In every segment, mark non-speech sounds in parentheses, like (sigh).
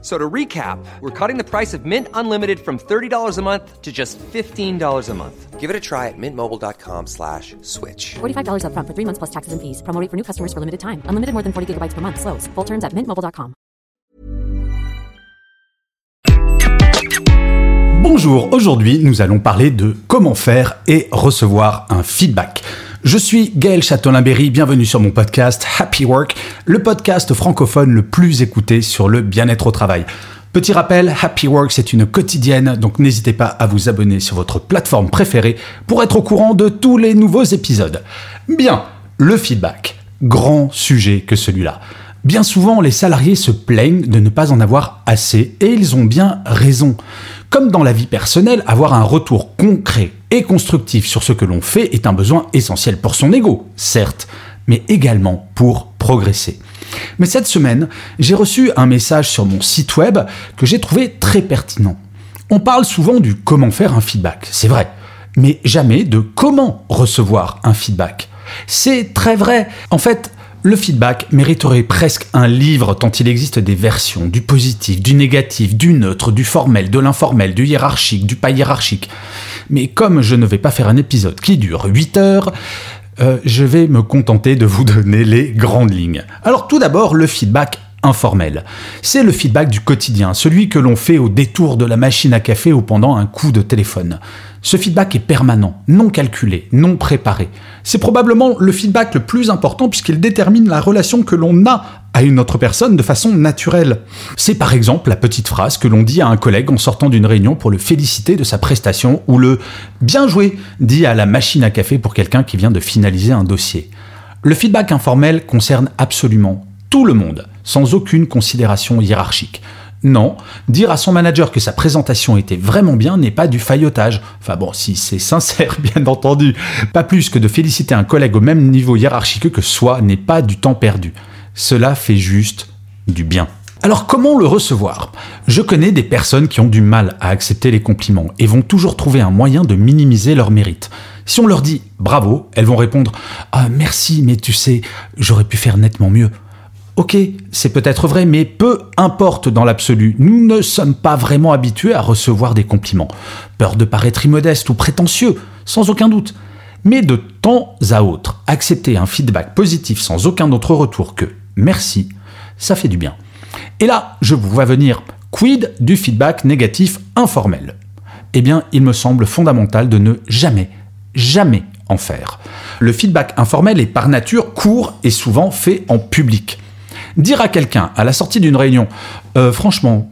So to recap, we're cutting the price of Mint Unlimited from $30 a month to just $15 a month. Give it a try at mintmobile.com slash switch. $45 upfront for three months plus taxes and fees. Promo rate for new customers for limited time. Unlimited more than 40 gigabytes per month. Slows. Full terms at mintmobile.com. Bonjour, aujourd'hui nous allons parler de comment faire et recevoir un feedback. Je suis Gaël Châtelain-Berry, bienvenue sur mon podcast Happy Work, le podcast francophone le plus écouté sur le bien-être au travail. Petit rappel, Happy Work c'est une quotidienne, donc n'hésitez pas à vous abonner sur votre plateforme préférée pour être au courant de tous les nouveaux épisodes. Bien, le feedback, grand sujet que celui-là. Bien souvent, les salariés se plaignent de ne pas en avoir assez et ils ont bien raison. Comme dans la vie personnelle, avoir un retour concret et constructif sur ce que l'on fait est un besoin essentiel pour son ego, certes, mais également pour progresser. Mais cette semaine, j'ai reçu un message sur mon site web que j'ai trouvé très pertinent. On parle souvent du comment faire un feedback, c'est vrai, mais jamais de comment recevoir un feedback. C'est très vrai. En fait, le feedback mériterait presque un livre tant il existe des versions, du positif, du négatif, du neutre, du formel, de l'informel, du hiérarchique, du pas hiérarchique. Mais comme je ne vais pas faire un épisode qui dure 8 heures, euh, je vais me contenter de vous donner les grandes lignes. Alors tout d'abord, le feedback informel. C'est le feedback du quotidien, celui que l'on fait au détour de la machine à café ou pendant un coup de téléphone. Ce feedback est permanent, non calculé, non préparé. C'est probablement le feedback le plus important puisqu'il détermine la relation que l'on a à une autre personne de façon naturelle. C'est par exemple la petite phrase que l'on dit à un collègue en sortant d'une réunion pour le féliciter de sa prestation ou le bien joué dit à la machine à café pour quelqu'un qui vient de finaliser un dossier. Le feedback informel concerne absolument tout le monde, sans aucune considération hiérarchique. Non, dire à son manager que sa présentation était vraiment bien n'est pas du faillotage. Enfin bon, si c'est sincère, (laughs) bien entendu. Pas plus que de féliciter un collègue au même niveau hiérarchique que soi n'est pas du temps perdu. Cela fait juste du bien. Alors comment le recevoir? Je connais des personnes qui ont du mal à accepter les compliments et vont toujours trouver un moyen de minimiser leur mérite. Si on leur dit bravo, elles vont répondre Ah merci, mais tu sais, j'aurais pu faire nettement mieux. Ok, c'est peut-être vrai, mais peu importe dans l'absolu, nous ne sommes pas vraiment habitués à recevoir des compliments. Peur de paraître immodeste ou prétentieux, sans aucun doute. Mais de temps à autre, accepter un feedback positif sans aucun autre retour que merci, ça fait du bien. Et là, je vous vois venir, quid du feedback négatif informel? Eh bien, il me semble fondamental de ne jamais, jamais en faire. Le feedback informel est par nature court et souvent fait en public. Dire à quelqu'un à la sortie d'une réunion, euh, franchement,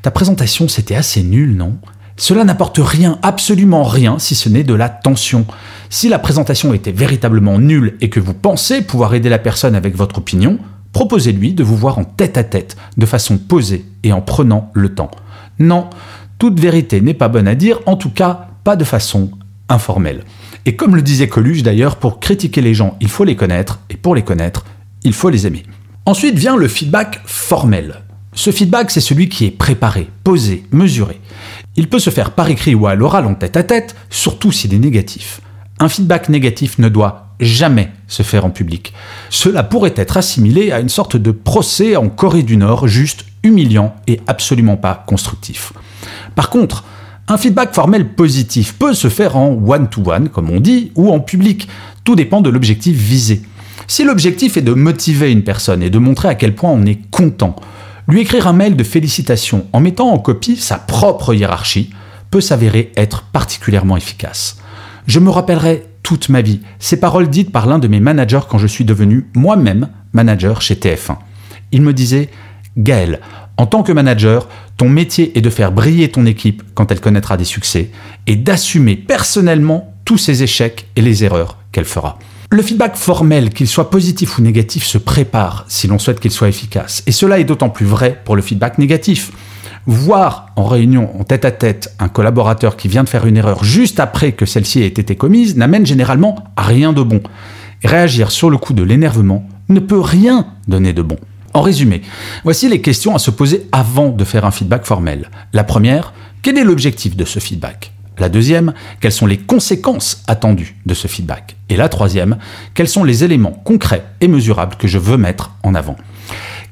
ta présentation c'était assez nul, non? Cela n'apporte rien, absolument rien, si ce n'est de la tension. Si la présentation était véritablement nulle et que vous pensez pouvoir aider la personne avec votre opinion, proposez-lui de vous voir en tête à tête, de façon posée et en prenant le temps. Non, toute vérité n'est pas bonne à dire, en tout cas pas de façon informelle. Et comme le disait Coluche d'ailleurs, pour critiquer les gens, il faut les connaître, et pour les connaître, il faut les aimer. Ensuite vient le feedback formel. Ce feedback, c'est celui qui est préparé, posé, mesuré. Il peut se faire par écrit ou à l'oral en tête à tête, surtout s'il est négatif. Un feedback négatif ne doit jamais se faire en public. Cela pourrait être assimilé à une sorte de procès en Corée du Nord, juste humiliant et absolument pas constructif. Par contre, un feedback formel positif peut se faire en one-to-one, comme on dit, ou en public. Tout dépend de l'objectif visé. Si l'objectif est de motiver une personne et de montrer à quel point on est content, lui écrire un mail de félicitations en mettant en copie sa propre hiérarchie peut s'avérer être particulièrement efficace. Je me rappellerai toute ma vie ces paroles dites par l'un de mes managers quand je suis devenu moi-même manager chez TF1. Il me disait Gaël, en tant que manager, ton métier est de faire briller ton équipe quand elle connaîtra des succès et d'assumer personnellement tous ses échecs et les erreurs qu'elle fera. Le feedback formel, qu'il soit positif ou négatif, se prépare si l'on souhaite qu'il soit efficace. Et cela est d'autant plus vrai pour le feedback négatif. Voir en réunion, en tête à tête, un collaborateur qui vient de faire une erreur juste après que celle-ci ait été commise n'amène généralement à rien de bon. réagir sur le coup de l'énervement ne peut rien donner de bon. En résumé, voici les questions à se poser avant de faire un feedback formel. La première, quel est l'objectif de ce feedback? La deuxième, quelles sont les conséquences attendues de ce feedback? Et la troisième, quels sont les éléments concrets et mesurables que je veux mettre en avant?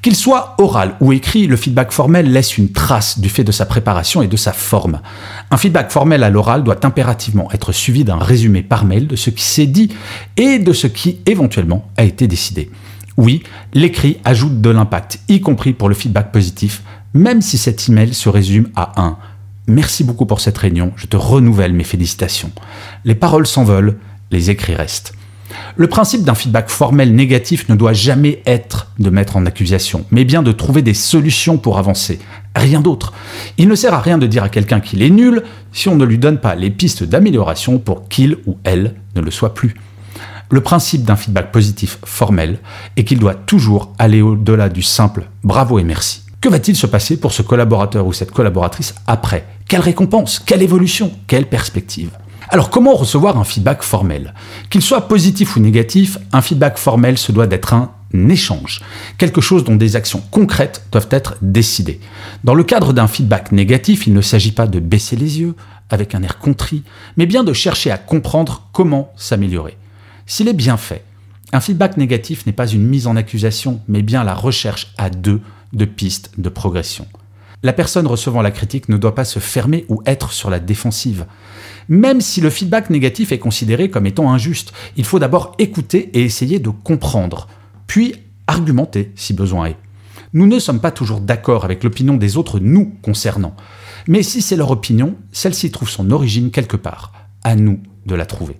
Qu'il soit oral ou écrit, le feedback formel laisse une trace du fait de sa préparation et de sa forme. Un feedback formel à l'oral doit impérativement être suivi d'un résumé par mail de ce qui s'est dit et de ce qui éventuellement a été décidé. Oui, l'écrit ajoute de l'impact, y compris pour le feedback positif, même si cet email se résume à un Merci beaucoup pour cette réunion, je te renouvelle mes félicitations. Les paroles s'envolent, les écrits restent. Le principe d'un feedback formel négatif ne doit jamais être de mettre en accusation, mais bien de trouver des solutions pour avancer. Rien d'autre. Il ne sert à rien de dire à quelqu'un qu'il est nul si on ne lui donne pas les pistes d'amélioration pour qu'il ou elle ne le soit plus. Le principe d'un feedback positif formel est qu'il doit toujours aller au-delà du simple bravo et merci. Que va-t-il se passer pour ce collaborateur ou cette collaboratrice après? Quelle récompense? Quelle évolution? Quelle perspective? Alors comment recevoir un feedback formel? Qu'il soit positif ou négatif, un feedback formel se doit d'être un échange, quelque chose dont des actions concrètes doivent être décidées. Dans le cadre d'un feedback négatif, il ne s'agit pas de baisser les yeux avec un air contrit, mais bien de chercher à comprendre comment s'améliorer. S'il est bien fait, un feedback négatif n'est pas une mise en accusation, mais bien la recherche à deux de pistes de progression. La personne recevant la critique ne doit pas se fermer ou être sur la défensive. Même si le feedback négatif est considéré comme étant injuste, il faut d'abord écouter et essayer de comprendre, puis argumenter si besoin est. Nous ne sommes pas toujours d'accord avec l'opinion des autres nous concernant, mais si c'est leur opinion, celle-ci trouve son origine quelque part. À nous de la trouver.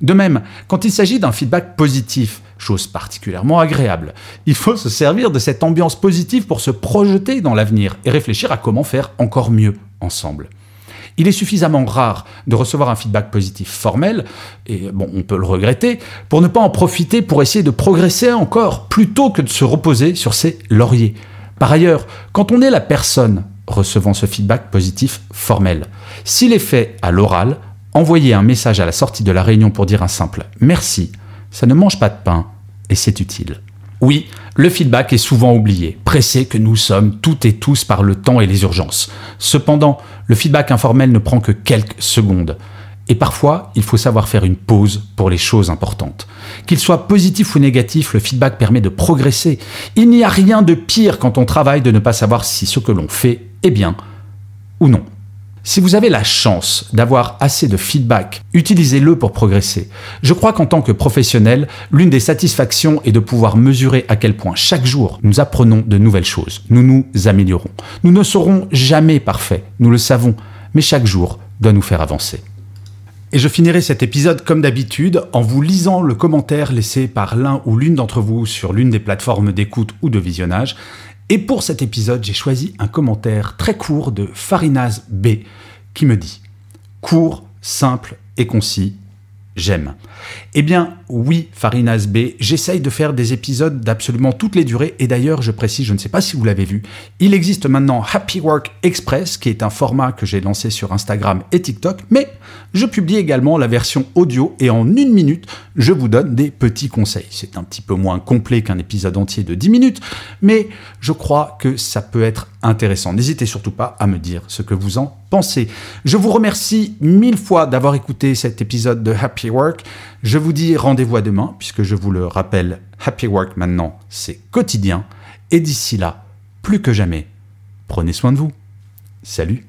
De même, quand il s'agit d'un feedback positif, chose particulièrement agréable, il faut se servir de cette ambiance positive pour se projeter dans l'avenir et réfléchir à comment faire encore mieux ensemble. Il est suffisamment rare de recevoir un feedback positif formel, et bon, on peut le regretter, pour ne pas en profiter pour essayer de progresser encore, plutôt que de se reposer sur ses lauriers. Par ailleurs, quand on est la personne recevant ce feedback positif formel, s'il est fait à l'oral, envoyer un message à la sortie de la réunion pour dire un simple merci, ça ne mange pas de pain et c'est utile. Oui, le feedback est souvent oublié, pressé que nous sommes toutes et tous par le temps et les urgences. Cependant, le feedback informel ne prend que quelques secondes. Et parfois, il faut savoir faire une pause pour les choses importantes. Qu'il soit positif ou négatif, le feedback permet de progresser. Il n'y a rien de pire quand on travaille de ne pas savoir si ce que l'on fait est bien ou non. Si vous avez la chance d'avoir assez de feedback, utilisez-le pour progresser. Je crois qu'en tant que professionnel, l'une des satisfactions est de pouvoir mesurer à quel point chaque jour nous apprenons de nouvelles choses, nous nous améliorons. Nous ne serons jamais parfaits, nous le savons, mais chaque jour doit nous faire avancer. Et je finirai cet épisode comme d'habitude en vous lisant le commentaire laissé par l'un ou l'une d'entre vous sur l'une des plateformes d'écoute ou de visionnage. Et pour cet épisode, j'ai choisi un commentaire très court de Farinaz B qui me dit Court, simple et concis, j'aime. Eh bien, oui, Farinaz B, j'essaye de faire des épisodes d'absolument toutes les durées, et d'ailleurs, je précise, je ne sais pas si vous l'avez vu, il existe maintenant Happy Work Express, qui est un format que j'ai lancé sur Instagram et TikTok, mais je publie également la version audio, et en une minute, je vous donne des petits conseils. C'est un petit peu moins complet qu'un épisode entier de 10 minutes, mais je crois que ça peut être intéressant. N'hésitez surtout pas à me dire ce que vous en pensez. Je vous remercie mille fois d'avoir écouté cet épisode de Happy Work. Je vous dis rendez-vous à demain, puisque je vous le rappelle, Happy Work maintenant, c'est quotidien. Et d'ici là, plus que jamais, prenez soin de vous. Salut.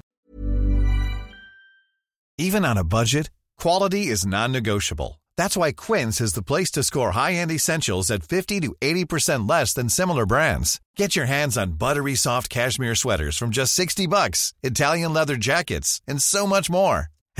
Even on a budget, quality is non-negotiable. That's why Quince is the place to score high-end essentials at 50 to 80% less than similar brands. Get your hands on buttery soft cashmere sweaters from just 60 bucks, Italian leather jackets, and so much more.